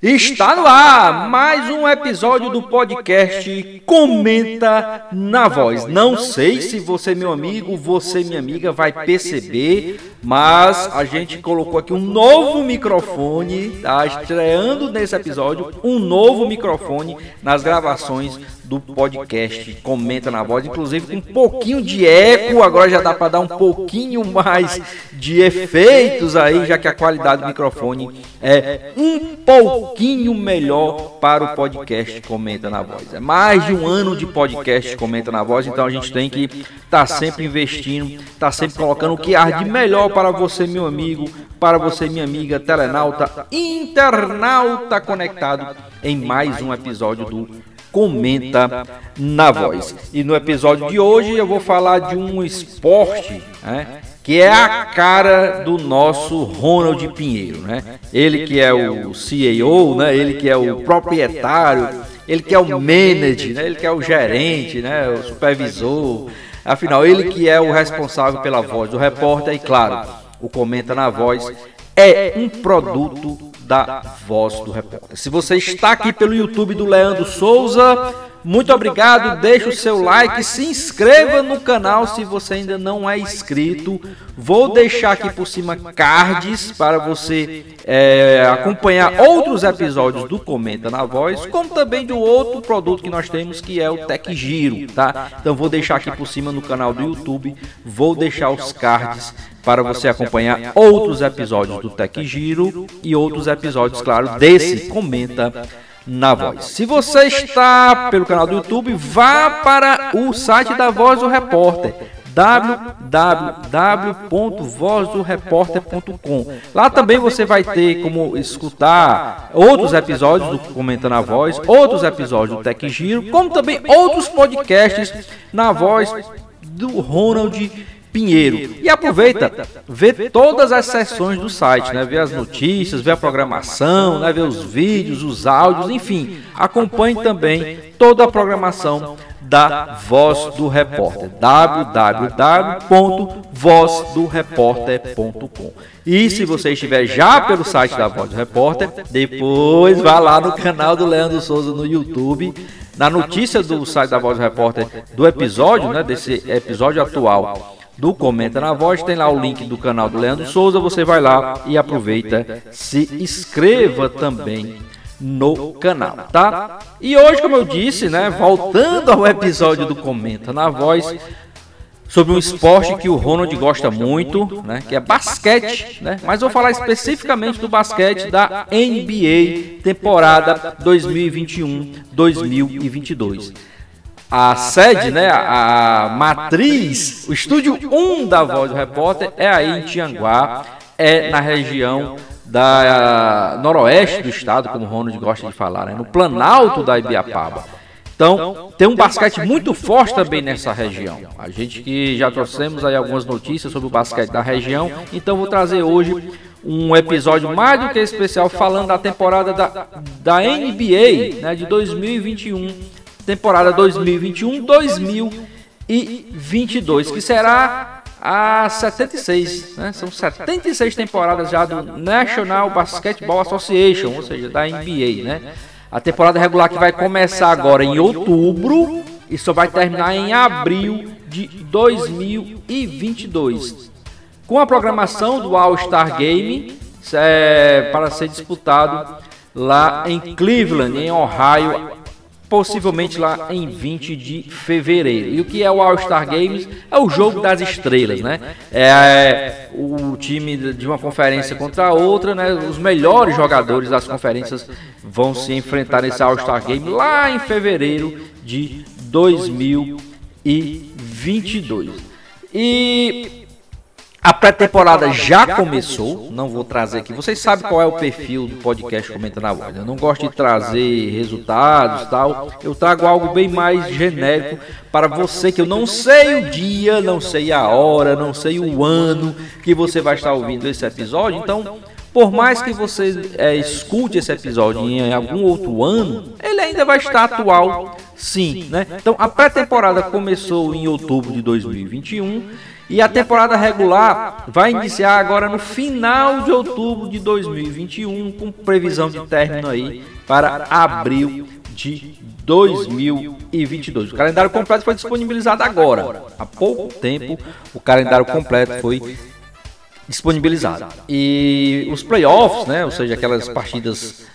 Está no ar mais um episódio do podcast Comenta na Voz. Não sei se você, meu amigo, você, minha amiga, vai perceber, mas a gente colocou aqui um novo microfone, tá estreando nesse episódio um novo microfone nas gravações do podcast. Comenta na Voz, inclusive com um pouquinho de eco, agora já dá para dar um pouquinho mais de efeitos aí, já que a qualidade do microfone é um pouquinho melhor para o podcast Comenta na Voz. É mais de um ano de podcast Comenta na Voz, então a gente tem que estar tá sempre investindo, estar tá sempre colocando o que há de melhor para você, meu amigo, para você, minha amiga, telenauta, internauta conectado em mais um episódio do comenta na voz. E no episódio de hoje eu vou falar de um esporte, né, que é a cara do nosso Ronald Pinheiro, né? Ele que é o CEO, né? Ele que é o proprietário, ele que é o manager, né? Ele que é o gerente, né? O supervisor. Afinal, ele que é o responsável pela voz do repórter e claro, o comenta na voz é um produto da voz do repórter. Se você está aqui pelo YouTube do Leandro Souza, muito obrigado, deixe o seu like, se inscreva no canal se você ainda não é inscrito. Vou deixar aqui por cima cards para você é, acompanhar outros episódios do Comenta na Voz, como também do outro produto que nós temos que é o Tech Giro, tá? Então vou deixar aqui por cima no canal do YouTube, vou deixar os cards para você acompanhar outros episódios do Tech Giro e outros episódios, claro, desse Comenta na voz. Se você está pelo canal do YouTube, vá para o site da Voz do Repórter www.vozdoreporter.com. Lá também você vai ter como escutar outros episódios do Comentando a Voz, outros episódios do Tech Giro, como também outros podcasts na voz do Ronald Pinheiro. E aproveita, vê todas as sessões do site, né? Vê as notícias, vê a programação, né? vê os vídeos, os áudios, enfim. Acompanhe também toda a programação da Voz do Repórter. www.vozdoreporter.com. E se você estiver já pelo site da Voz do Repórter, depois vá lá no canal do Leandro Souza no YouTube. Na notícia do site da Voz do Repórter do episódio, né, desse episódio atual do Comenta na Voz, tem lá o link do canal do Leandro Souza, você vai lá e aproveita, se inscreva também no canal, tá? E hoje, como eu disse, né, voltando ao episódio do Comenta na Voz, sobre um esporte que o Ronald gosta muito, né, que é basquete, né? Mas vou falar especificamente do basquete da NBA temporada 2021-2022 a sede, né, a, matriz, o estúdio 1 da Voz do Repórter é aí em Tianguá, é na região da noroeste do estado, como o Ronald gosta de falar, né, no planalto da Ibiapaba. Então, tem um basquete muito forte também nessa região. A gente que já trouxemos aí algumas notícias sobre o basquete da região, então vou trazer hoje um episódio mais do que especial falando da temporada da, da NBA né, de 2021 temporada 2021-2022, que será a 76, né? São 76 temporadas já do National Basketball Association, ou seja, da NBA, né? A temporada regular que vai começar agora em outubro e só vai terminar em abril de 2022. Com a programação do All-Star Game é, para ser disputado lá em Cleveland, em Ohio, possivelmente lá em 20 de fevereiro. E o que é o All-Star Games? É o jogo das estrelas, né? É o time de uma conferência contra a outra, né? Os melhores jogadores das conferências vão se enfrentar nesse All-Star Game lá em fevereiro de 2022. E a pré-temporada já começou, não vou trazer aqui. Vocês sabem qual é o perfil do podcast Comenta na Voz. Eu não gosto de trazer resultados tal. Eu trago algo bem mais genérico para você que eu não sei o dia, não sei a hora, não sei o ano que você vai estar ouvindo esse episódio. Então, por mais que você é, escute esse episódio em algum outro ano, ele ainda vai estar atual, sim, né? Então, a pré-temporada começou em outubro de 2021 e a temporada regular vai iniciar agora no final de outubro de 2021, com previsão de término aí para abril de 2022. O calendário completo foi disponibilizado agora. Há pouco tempo, o calendário completo foi disponibilizado. E os playoffs, né, ou seja, aquelas partidas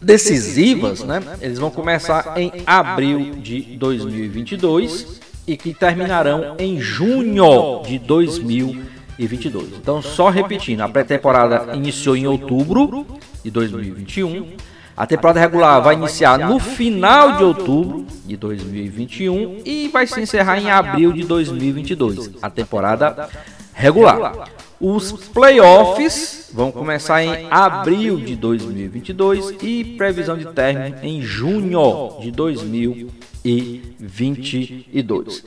decisivas, né, eles vão começar em abril de 2022 e que terminarão em junho de 2022. Então, só repetindo, a pré-temporada iniciou em outubro de 2021. A temporada regular vai iniciar no final de outubro de 2021 e vai se encerrar em abril de 2022. A temporada regular. Os playoffs vão começar em abril de 2022 e previsão de término em junho de 2022 e 22.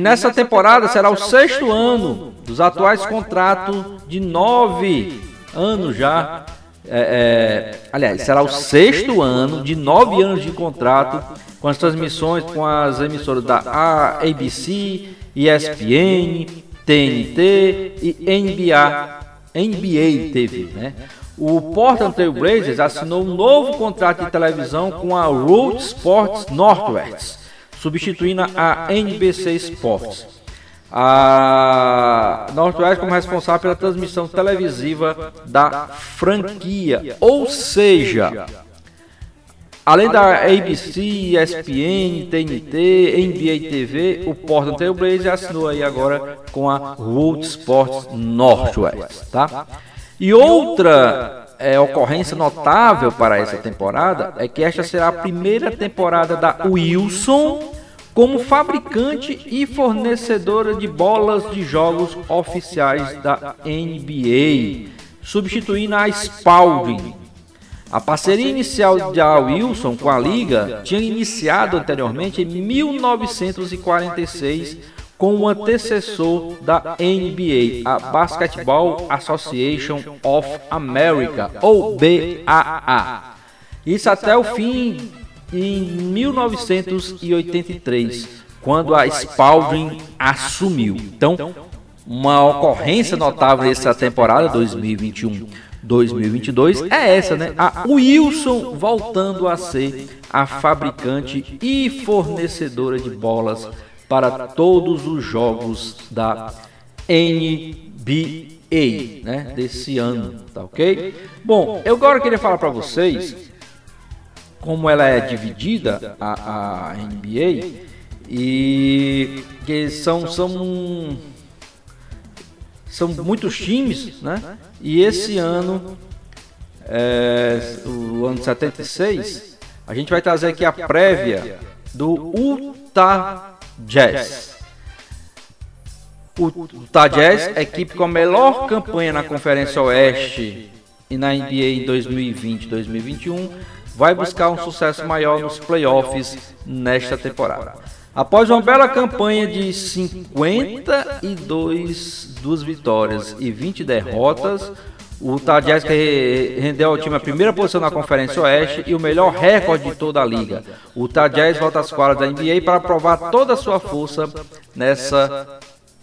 Nessa temporada será o sexto ano dos atuais contratos de nove anos já. É, é, aliás, será o sexto ano de nove anos de contrato com as transmissões com as emissoras da ABC, ESPN, TNT e NBA, NBA TV, né? O Portland Trail Blazers assinou um novo contrato de televisão com a Road Sports Northwest, substituindo a NBC Sports. A Northwest como responsável pela transmissão televisiva da franquia, ou seja, além da ABC, ESPN, TNT, NBA TV, o Portland Trail Blazers assinou aí agora com a Road Sports Northwest, tá? E outra é, ocorrência notável para essa temporada é que esta será a primeira temporada da Wilson como fabricante e fornecedora de bolas de jogos oficiais da NBA, substituindo a Spalding. A parceria inicial da Wilson com a liga tinha iniciado anteriormente em 1946 com o antecessor da NBA, a Basketball Association of America, ou BAA. Isso até o fim em 1983, quando a Spalding assumiu. Então, uma ocorrência notável nessa temporada 2021 2022 é essa, né? A Wilson voltando a ser a fabricante e fornecedora de bolas para todos os jogos da NBA, né, desse ano, tá ok? Bom, eu agora queria falar para vocês como ela é dividida a, a NBA e que são são são muitos times, né? E esse ano, é, o ano 76, a gente vai trazer aqui a prévia do Utah Jazz. O Utah Jazz, equipe com a melhor campanha na Conferência Oeste e na NBA em 2020-2021, vai buscar um sucesso maior nos playoffs nesta temporada. Após uma bela campanha de 52 duas vitórias e 20 derrotas, o Jazz rendeu ao time a primeira posição na Conferência Oeste e o melhor recorde de toda a liga. O Jazz volta às quadras da NBA para provar toda a sua força nessa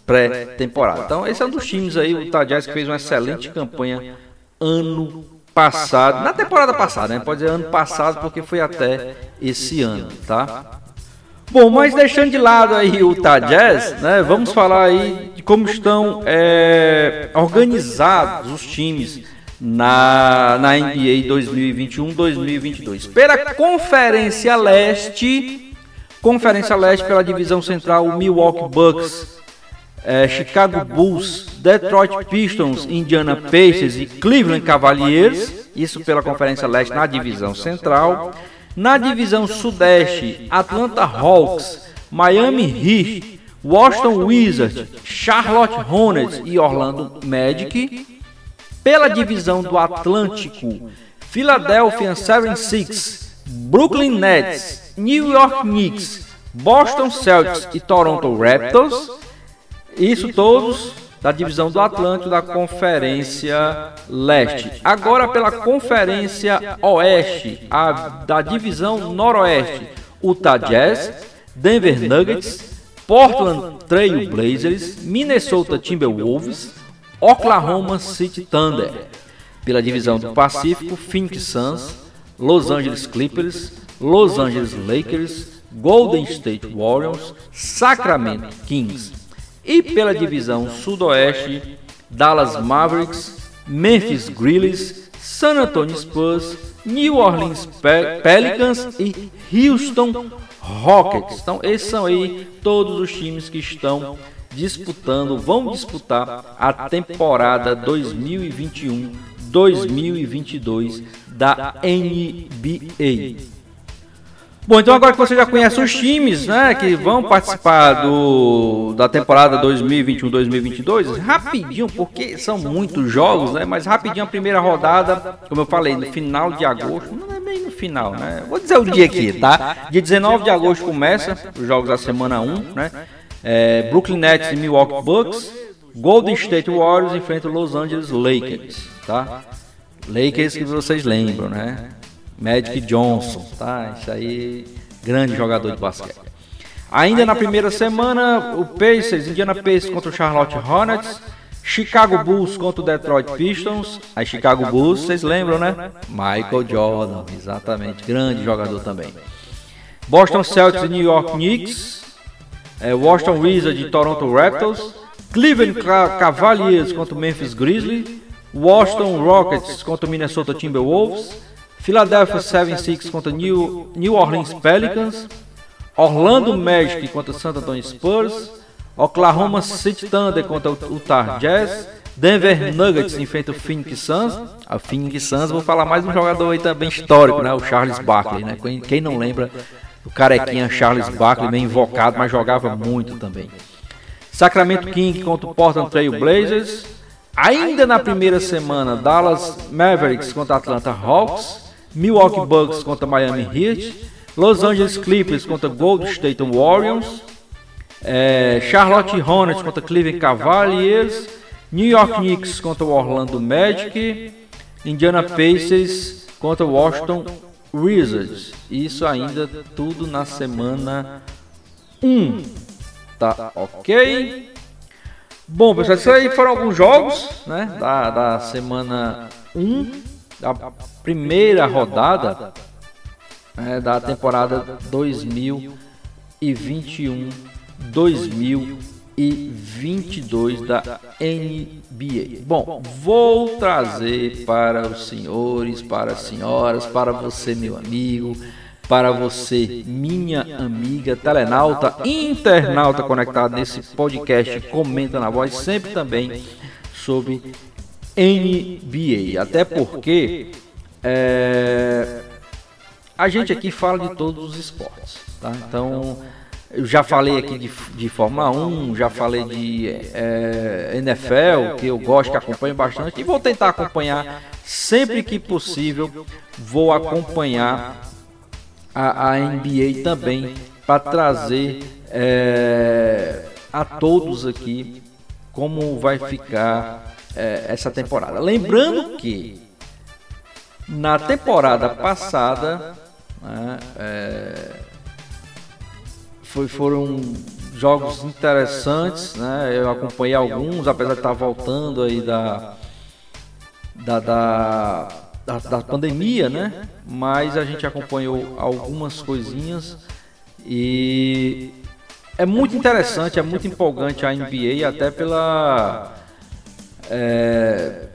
pré-temporada. Então, esse é um dos times aí, o Jazz que fez uma excelente campanha ano passado, na temporada passada, né? Pode dizer ano passado porque foi até esse ano, tá? Bom, mas deixando de lado aí o Utah Jazz, né, vamos falar aí de como estão é, organizados os times na, na NBA 2021-2022. Pela Conferência Leste, Conferência Leste pela divisão central, Milwaukee Bucks, é, Chicago Bulls, Detroit Pistons, Indiana Pacers e Cleveland Cavaliers, isso pela Conferência Leste na divisão central. Na divisão Sudeste, Atlanta Hawks, Miami Heat, Washington Wizards, Charlotte Hornets e Orlando Magic. Pela divisão do Atlântico, Philadelphia 76, Brooklyn Nets, New York Knicks, Boston Celtics e Toronto Raptors. Isso todos da divisão do Atlântico da Conferência Leste. Agora pela Conferência Oeste, a, da divisão Noroeste, Utah Jazz, Denver Nuggets, Portland Trail Blazers, Minnesota Timberwolves, Oklahoma City Thunder. Pela divisão do Pacífico, Phoenix Suns, Los Angeles Clippers, Los Angeles Lakers, Golden State Warriors, Sacramento Kings. E pela divisão Sudoeste, Dallas Mavericks, Memphis Grizzlies, San Antonio Spurs, New Orleans Pelicans e Houston Rockets. Então, esses são aí todos os times que estão disputando, vão disputar a temporada 2021-2022 da NBA. Bom, então agora que você já conhece os times, né, que vão participar do, da temporada 2021-2022, rapidinho, porque são muitos jogos, né, mas rapidinho a primeira rodada, como eu falei, no final de agosto, não é bem no final, né, vou dizer o dia aqui, tá? Dia 19 de agosto começa os jogos da semana 1, né, é, Brooklyn Nets e Milwaukee Bucks, Golden State Warriors enfrenta Los Angeles Lakers, tá? Lakers que vocês lembram, né? Magic Johnson, tá? Isso aí, grande jogador de basquete. Ainda na primeira semana, o Pacers, Indiana Pacers contra o Charlotte Hornets, Chicago Bulls contra o Detroit Pistons. Aí Chicago Bulls, vocês lembram, né? Michael Jordan, exatamente, grande jogador também. Boston Celtics e New York Knicks, é, Washington Wizards e Toronto Raptors, Cleveland Cavaliers contra o Memphis Grizzlies, Washington Rockets contra o Minnesota Timberwolves, Philadelphia 76 contra New, New Orleans Pelicans, Orlando Magic contra San Antonio Spurs, Oklahoma City Thunder contra o Utah Jazz, Denver Nuggets enfrenta o Phoenix Suns. A Phoenix Suns, vou falar mais um jogador aí também histórico, né? O Charles Barkley, né? Quem não lembra o carequinha Charles Barkley, bem invocado, mas jogava muito também. Sacramento King contra o Portland Trail Blazers. Ainda na primeira semana, Dallas Mavericks contra Atlanta Hawks. Milwaukee Bucks contra Miami Heat, Los Angeles Clippers contra Golden State Warriors, é, Charlotte Hornets contra Cleveland Cavaliers, New York Knicks contra Orlando Magic, Indiana Pacers contra Washington Wizards. Isso ainda tudo na semana 1. Tá ok? Bom, pessoal, isso aí foram alguns jogos né, da, da semana 1 da primeira rodada né, da temporada 2021-2022 da NBA. Bom, vou trazer para os senhores, para as senhoras, para você, meu amigo, para você, minha amiga telenauta, internauta conectado nesse podcast, comenta na voz, sempre também sobre NBA. Até porque é, a gente aqui fala de todos os esportes. Tá? Então, eu já falei aqui de, de Fórmula 1, já falei de é, NFL, que eu gosto, que acompanho bastante, e vou tentar acompanhar sempre que possível. Vou acompanhar a, a NBA também para trazer é, a todos aqui como vai ficar é, essa temporada. Lembrando que na temporada passada né, é, foi, foram jogos interessantes, né? Eu acompanhei alguns, apesar de estar voltando aí da da, da, da, da pandemia, né? Mas a gente acompanhou algumas coisinhas e é muito interessante, é muito empolgante a NBA até pela é,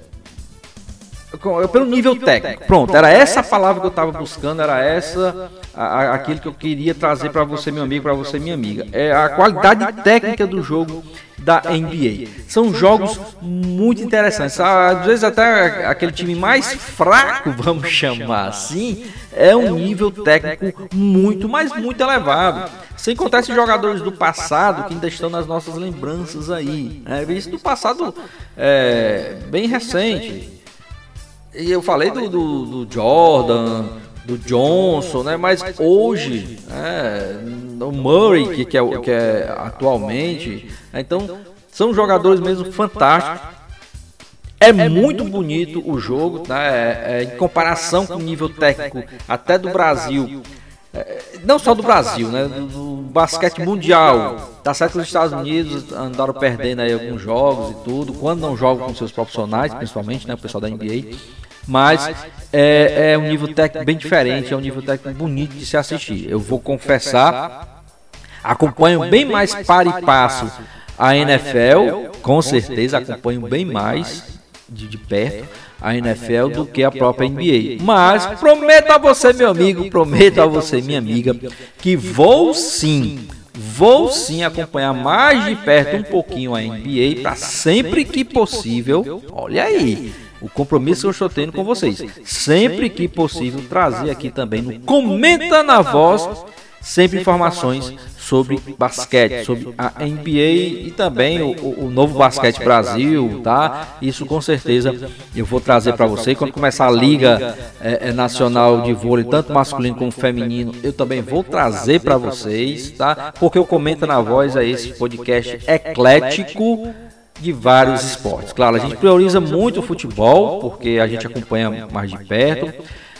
pelo nível técnico. Pronto, era essa palavra que eu estava buscando, era essa a, aquilo que eu queria trazer para você, meu amigo, para você, minha amiga. É a qualidade técnica do jogo da NBA. São jogos muito interessantes. Às vezes até aquele time mais fraco, vamos chamar assim, é um nível técnico muito, mas muito elevado. Sem contar esses jogadores do passado que ainda estão nas nossas lembranças aí. É, isso do passado é, bem recente. E eu falei do, do, do Jordan, do Johnson, né? Mas hoje, é, o Murray, que, que, é, que é atualmente, né? então são jogadores mesmo fantásticos. É muito bonito o jogo, tá? É, é, em comparação com o nível técnico até do Brasil. É, não só do Brasil, né? Do, do basquete mundial. Tá certo que os Estados Unidos andaram perdendo aí alguns jogos e tudo, quando não jogam com seus profissionais, principalmente, né? O pessoal da NBA mas é, é um nível técnico bem diferente, é um nível técnico bonito de se assistir. Eu vou confessar, acompanho bem mais para e passo a NFL, com certeza acompanho bem mais de, de perto a NFL do que a própria NBA. Mas prometo a você, meu amigo, prometo a você, minha amiga, que vou sim, vou sim acompanhar mais de perto um pouquinho a NBA para sempre que possível. Olha aí o compromisso que eu estou tendo com vocês. Sempre que possível, trazer aqui também no Comenta na Voz, sempre informações sobre basquete, sobre a NBA e também o, o novo Basquete Brasil, tá? Isso com certeza eu vou trazer para você. Quando começar a Liga é, é, Nacional de Vôlei, tanto masculino como feminino, eu também vou trazer para vocês, tá? Porque o Comenta na Voz é esse podcast eclético de vários esportes. Claro, a gente prioriza muito o futebol, porque a gente acompanha mais de perto,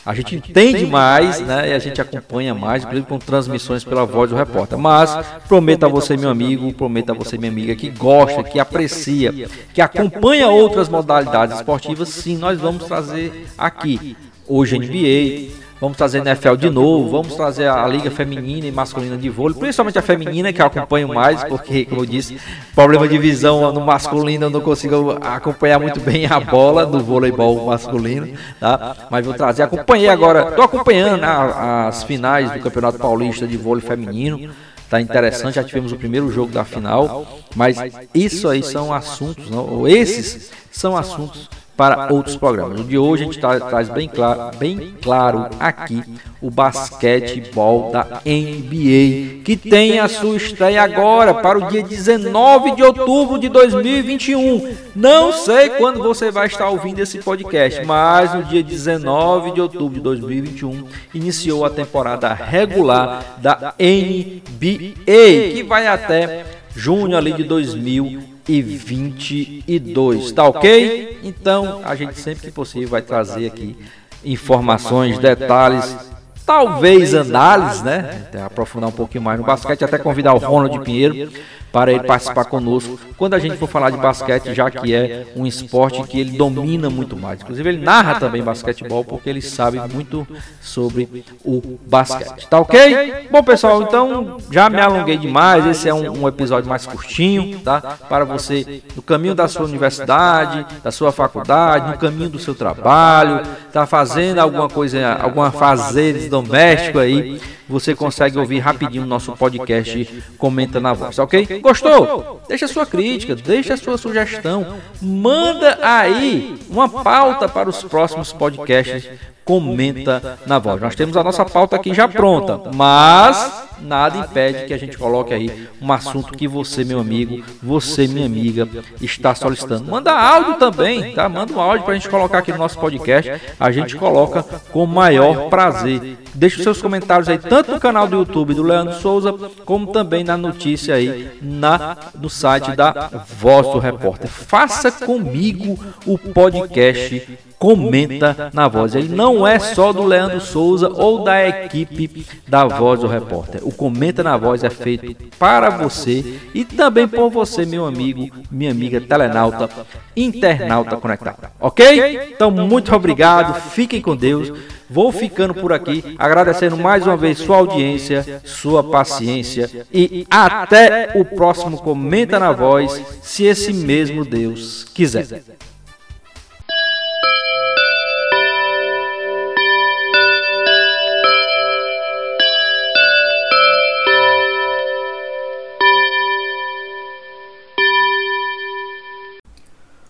a gente entende mais, né? E a gente acompanha mais, inclusive com transmissões pela voz do repórter. Mas prometo a você, meu amigo, prometo a você, minha amiga, que gosta, que aprecia, que acompanha outras modalidades esportivas, sim, nós vamos trazer aqui. Hoje NBA, Vamos trazer NFL de novo, vamos trazer a Liga Feminina e Masculina de Vôlei, principalmente a feminina que eu acompanho mais, porque, como eu disse, problema de visão no masculino eu não consigo acompanhar muito bem a bola do voleibol masculino, tá? Mas vou trazer, acompanhei agora, estou acompanhando né, as finais do Campeonato Paulista de Vôlei Feminino, tá interessante, já tivemos o primeiro jogo da final, mas isso aí são assuntos, não, esses são assuntos para outros programas. O de hoje a gente traz bem claro, bem claro aqui o basquetebol da NBA, que tem a sua estreia agora para o dia 19 de outubro de 2021. Não sei quando você vai estar ouvindo esse podcast, mas no dia 19 de outubro de 2021 iniciou a temporada regular da NBA, que vai até junho ali de 2021 e 22, tá ok? Então a gente sempre que possível vai trazer aqui informações, detalhes, talvez análise, né? Aprofundar um pouquinho mais no basquete, até convidar o Ronald Pinheiro para ele participar conosco quando a gente for falar de basquete, já que é um esporte que ele domina muito mais. Inclusive, ele narra também basquetebol porque ele sabe muito sobre o basquete. Tá ok? Bom, pessoal, então já me alonguei demais. Esse é um, um episódio mais curtinho, tá? Para você no caminho da sua universidade, da sua faculdade, no caminho do seu trabalho, tá fazendo alguma coisa, alguma fazer doméstico aí você consegue ouvir rapidinho o nosso podcast Comenta na Voz, ok? Gostou? Deixa sua crítica, deixa sua sugestão, manda aí uma pauta para os próximos podcasts. Comenta na Voz. Nós temos a nossa pauta aqui já pronta, mas nada impede que a gente coloque aí um assunto que você, meu amigo, você, minha amiga, está solicitando. Manda áudio também, tá? Manda um áudio para a gente colocar aqui no nosso podcast. A gente coloca com maior prazer. Deixe os seus comentários aí, tanto no canal do YouTube do Leandro Souza, como também na notícia aí na, no site da Voz do Repórter. Faça comigo o podcast Comenta na Voz. Ele não é só do Leandro Souza ou da equipe da Voz do Repórter. O Comenta na Voz é feito para você e também por você, meu amigo, minha amiga telenauta, internauta conectado. Ok? Então, muito obrigado. Fiquem com Deus. Vou ficando por aqui, agradecendo mais uma vez sua audiência, sua paciência e até o próximo Comenta na Voz, se esse mesmo Deus quiser.